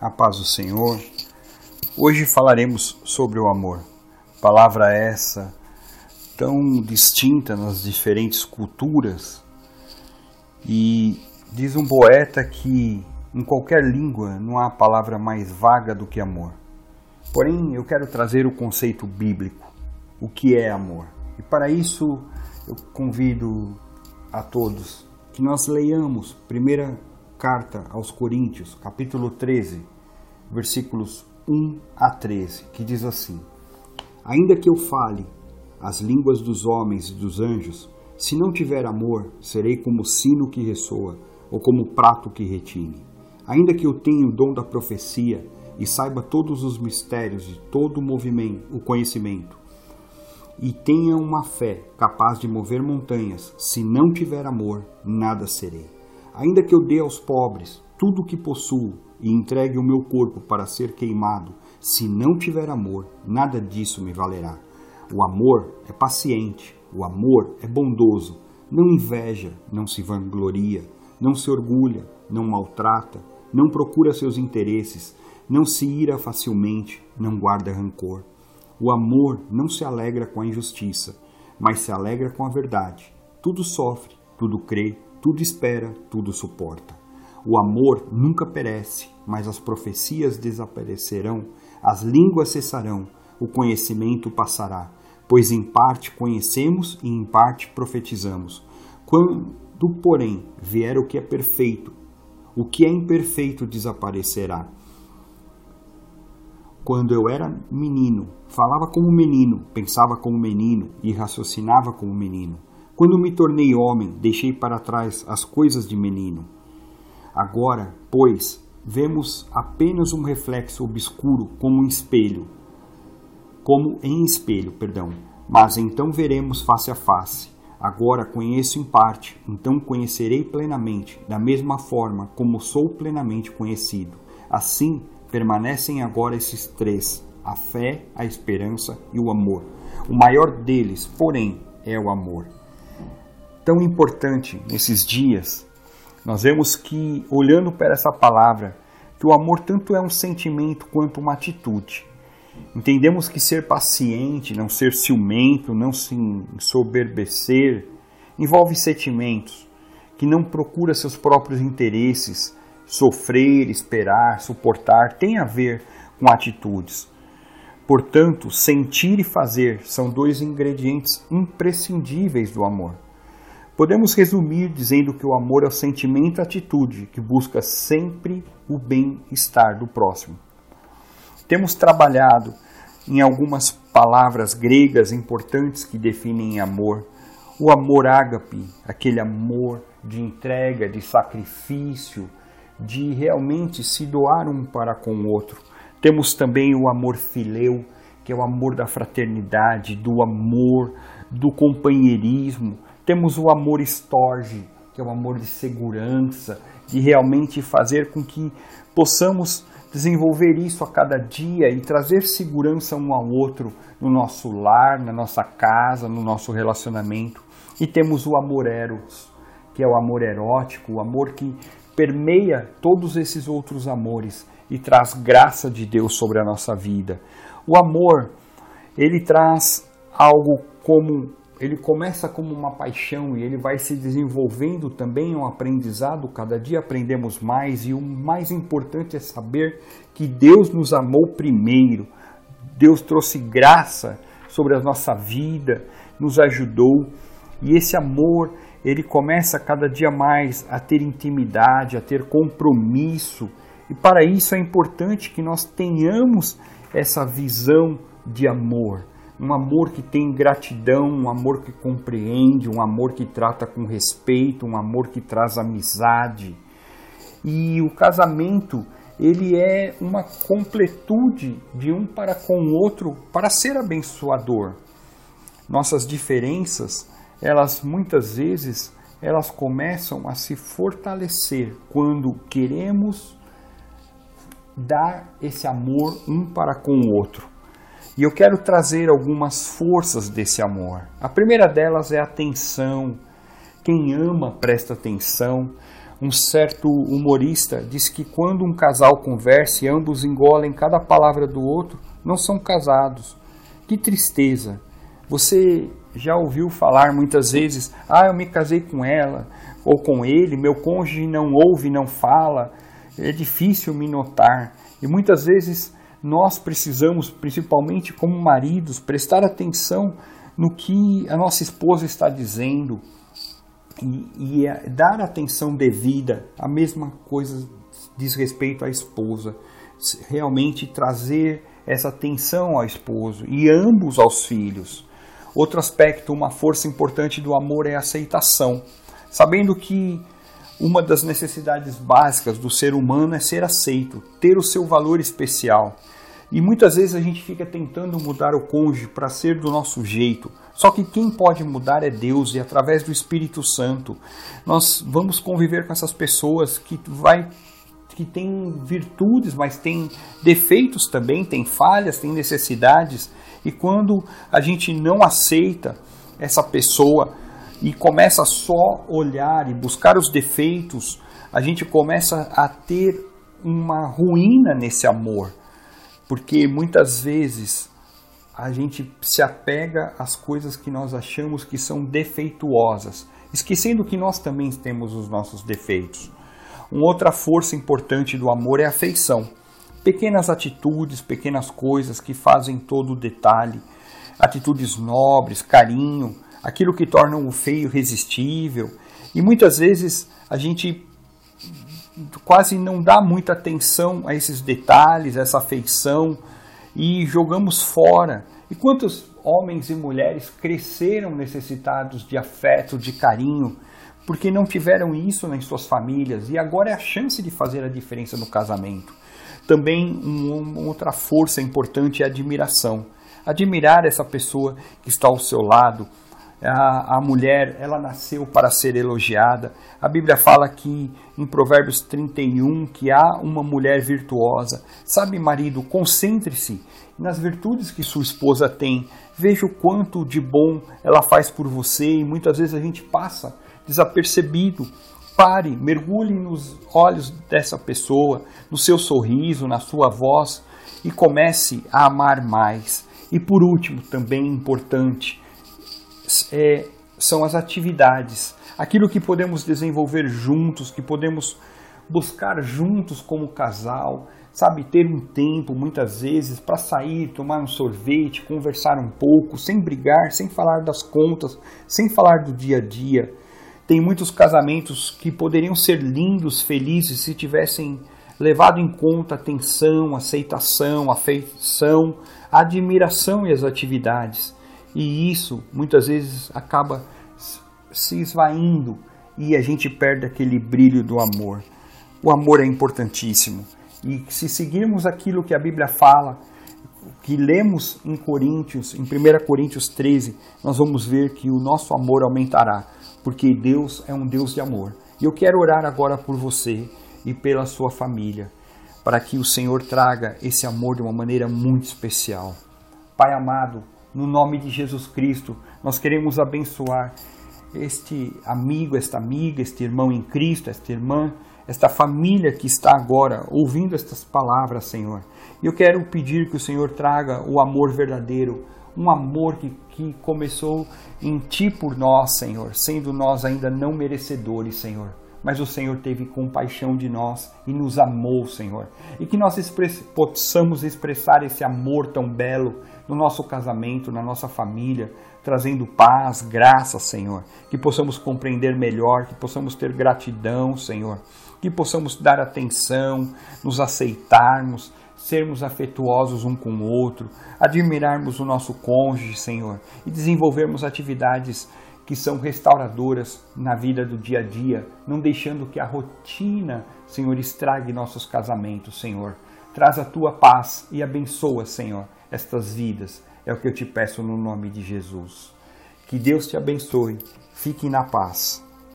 A paz do Senhor. Hoje falaremos sobre o amor. Palavra essa tão distinta nas diferentes culturas. E diz um poeta que em qualquer língua não há palavra mais vaga do que amor. Porém, eu quero trazer o conceito bíblico, o que é amor. E para isso eu convido a todos que nós leiamos primeira carta aos Coríntios, capítulo 13, versículos 1 a 13, que diz assim: Ainda que eu fale as línguas dos homens e dos anjos, se não tiver amor, serei como sino que ressoa, ou como prato que retine. Ainda que eu tenha o dom da profecia e saiba todos os mistérios de todo o movimento, o conhecimento, e tenha uma fé capaz de mover montanhas, se não tiver amor, nada serei. Ainda que eu dê aos pobres tudo o que possuo e entregue o meu corpo para ser queimado, se não tiver amor, nada disso me valerá. O amor é paciente, o amor é bondoso, não inveja, não se vangloria, não se orgulha, não maltrata, não procura seus interesses, não se ira facilmente, não guarda rancor. O amor não se alegra com a injustiça, mas se alegra com a verdade. Tudo sofre, tudo crê, tudo espera, tudo suporta. O amor nunca perece, mas as profecias desaparecerão, as línguas cessarão, o conhecimento passará pois em parte conhecemos e em parte profetizamos. Quando, porém, vier o que é perfeito, o que é imperfeito desaparecerá. Quando eu era menino, falava como menino, pensava como menino e raciocinava como menino. Quando me tornei homem, deixei para trás as coisas de menino. Agora, pois, vemos apenas um reflexo obscuro como um espelho como em espelho, perdão. Mas então veremos face a face. Agora conheço em parte, então conhecerei plenamente, da mesma forma como sou plenamente conhecido. Assim permanecem agora esses três: a fé, a esperança e o amor. O maior deles, porém, é o amor. Tão importante nesses dias, nós vemos que, olhando para essa palavra, que o amor tanto é um sentimento quanto uma atitude. Entendemos que ser paciente, não ser ciumento, não se ensoberbecer, envolve sentimentos, que não procura seus próprios interesses, sofrer, esperar, suportar, tem a ver com atitudes. Portanto, sentir e fazer são dois ingredientes imprescindíveis do amor. Podemos resumir dizendo que o amor é o sentimento e atitude que busca sempre o bem-estar do próximo. Temos trabalhado em algumas palavras gregas importantes que definem amor. O amor ágape, aquele amor de entrega, de sacrifício, de realmente se doar um para com o outro. Temos também o amor fileu, que é o amor da fraternidade, do amor, do companheirismo. Temos o amor estorge, que é o amor de segurança, de realmente fazer com que possamos desenvolver isso a cada dia e trazer segurança um ao outro no nosso lar, na nossa casa, no nosso relacionamento. E temos o amor eros, que é o amor erótico, o amor que permeia todos esses outros amores e traz graça de Deus sobre a nossa vida. O amor, ele traz algo como ele começa como uma paixão e ele vai se desenvolvendo também um aprendizado, cada dia aprendemos mais e o mais importante é saber que Deus nos amou primeiro. Deus trouxe graça sobre a nossa vida, nos ajudou e esse amor, ele começa cada dia mais a ter intimidade, a ter compromisso. E para isso é importante que nós tenhamos essa visão de amor um amor que tem gratidão, um amor que compreende, um amor que trata com respeito, um amor que traz amizade. E o casamento, ele é uma completude de um para com o outro para ser abençoador. Nossas diferenças, elas muitas vezes elas começam a se fortalecer quando queremos dar esse amor um para com o outro. E eu quero trazer algumas forças desse amor. A primeira delas é a atenção. Quem ama presta atenção. Um certo humorista diz que quando um casal conversa e ambos engolem cada palavra do outro, não são casados. Que tristeza! Você já ouviu falar muitas vezes: ah, eu me casei com ela ou com ele, meu cônjuge não ouve, não fala, é difícil me notar. E muitas vezes nós precisamos, principalmente como maridos, prestar atenção no que a nossa esposa está dizendo e, e é dar atenção devida. A mesma coisa diz respeito à esposa. Realmente trazer essa atenção ao esposo e ambos aos filhos. Outro aspecto, uma força importante do amor é a aceitação. Sabendo que uma das necessidades básicas do ser humano é ser aceito, ter o seu valor especial. E muitas vezes a gente fica tentando mudar o cônjuge para ser do nosso jeito. Só que quem pode mudar é Deus e através do Espírito Santo. Nós vamos conviver com essas pessoas que vai que tem virtudes, mas tem defeitos também, tem falhas, tem necessidades. E quando a gente não aceita essa pessoa e começa só olhar e buscar os defeitos, a gente começa a ter uma ruína nesse amor. Porque muitas vezes a gente se apega às coisas que nós achamos que são defeituosas, esquecendo que nós também temos os nossos defeitos. Uma outra força importante do amor é a afeição. Pequenas atitudes, pequenas coisas que fazem todo o detalhe, atitudes nobres, carinho, aquilo que torna o feio irresistível. E muitas vezes a gente quase não dá muita atenção a esses detalhes, a essa afeição e jogamos fora. E quantos homens e mulheres cresceram necessitados de afeto, de carinho, porque não tiveram isso nas suas famílias e agora é a chance de fazer a diferença no casamento. Também uma outra força importante é a admiração. Admirar essa pessoa que está ao seu lado, a, a mulher, ela nasceu para ser elogiada. A Bíblia fala que em Provérbios 31 que há uma mulher virtuosa. Sabe, marido, concentre-se nas virtudes que sua esposa tem. Veja o quanto de bom ela faz por você e muitas vezes a gente passa desapercebido. Pare, mergulhe nos olhos dessa pessoa, no seu sorriso, na sua voz e comece a amar mais. E por último, também importante, é, são as atividades, aquilo que podemos desenvolver juntos, que podemos buscar juntos como casal, sabe, ter um tempo muitas vezes para sair, tomar um sorvete, conversar um pouco, sem brigar, sem falar das contas, sem falar do dia a dia. Tem muitos casamentos que poderiam ser lindos, felizes se tivessem levado em conta atenção, aceitação, afeição, admiração e as atividades. E isso muitas vezes acaba se esvaindo e a gente perde aquele brilho do amor. O amor é importantíssimo. E se seguirmos aquilo que a Bíblia fala, que lemos em Coríntios, em 1 Coríntios 13, nós vamos ver que o nosso amor aumentará, porque Deus é um Deus de amor. E eu quero orar agora por você e pela sua família, para que o Senhor traga esse amor de uma maneira muito especial. Pai amado, no nome de Jesus Cristo, nós queremos abençoar este amigo, esta amiga, este irmão em Cristo, esta irmã, esta família que está agora ouvindo estas palavras, Senhor. E eu quero pedir que o Senhor traga o amor verdadeiro, um amor que, que começou em Ti por nós, Senhor, sendo nós ainda não merecedores, Senhor mas o Senhor teve compaixão de nós e nos amou, Senhor. E que nós express possamos expressar esse amor tão belo no nosso casamento, na nossa família, trazendo paz, graça, Senhor. Que possamos compreender melhor, que possamos ter gratidão, Senhor. Que possamos dar atenção, nos aceitarmos, sermos afetuosos um com o outro, admirarmos o nosso cônjuge, Senhor, e desenvolvermos atividades que são restauradoras na vida do dia a dia, não deixando que a rotina, Senhor, estrague nossos casamentos, Senhor. Traz a tua paz e abençoa, Senhor, estas vidas. É o que eu te peço no nome de Jesus. Que Deus te abençoe. Fique na paz.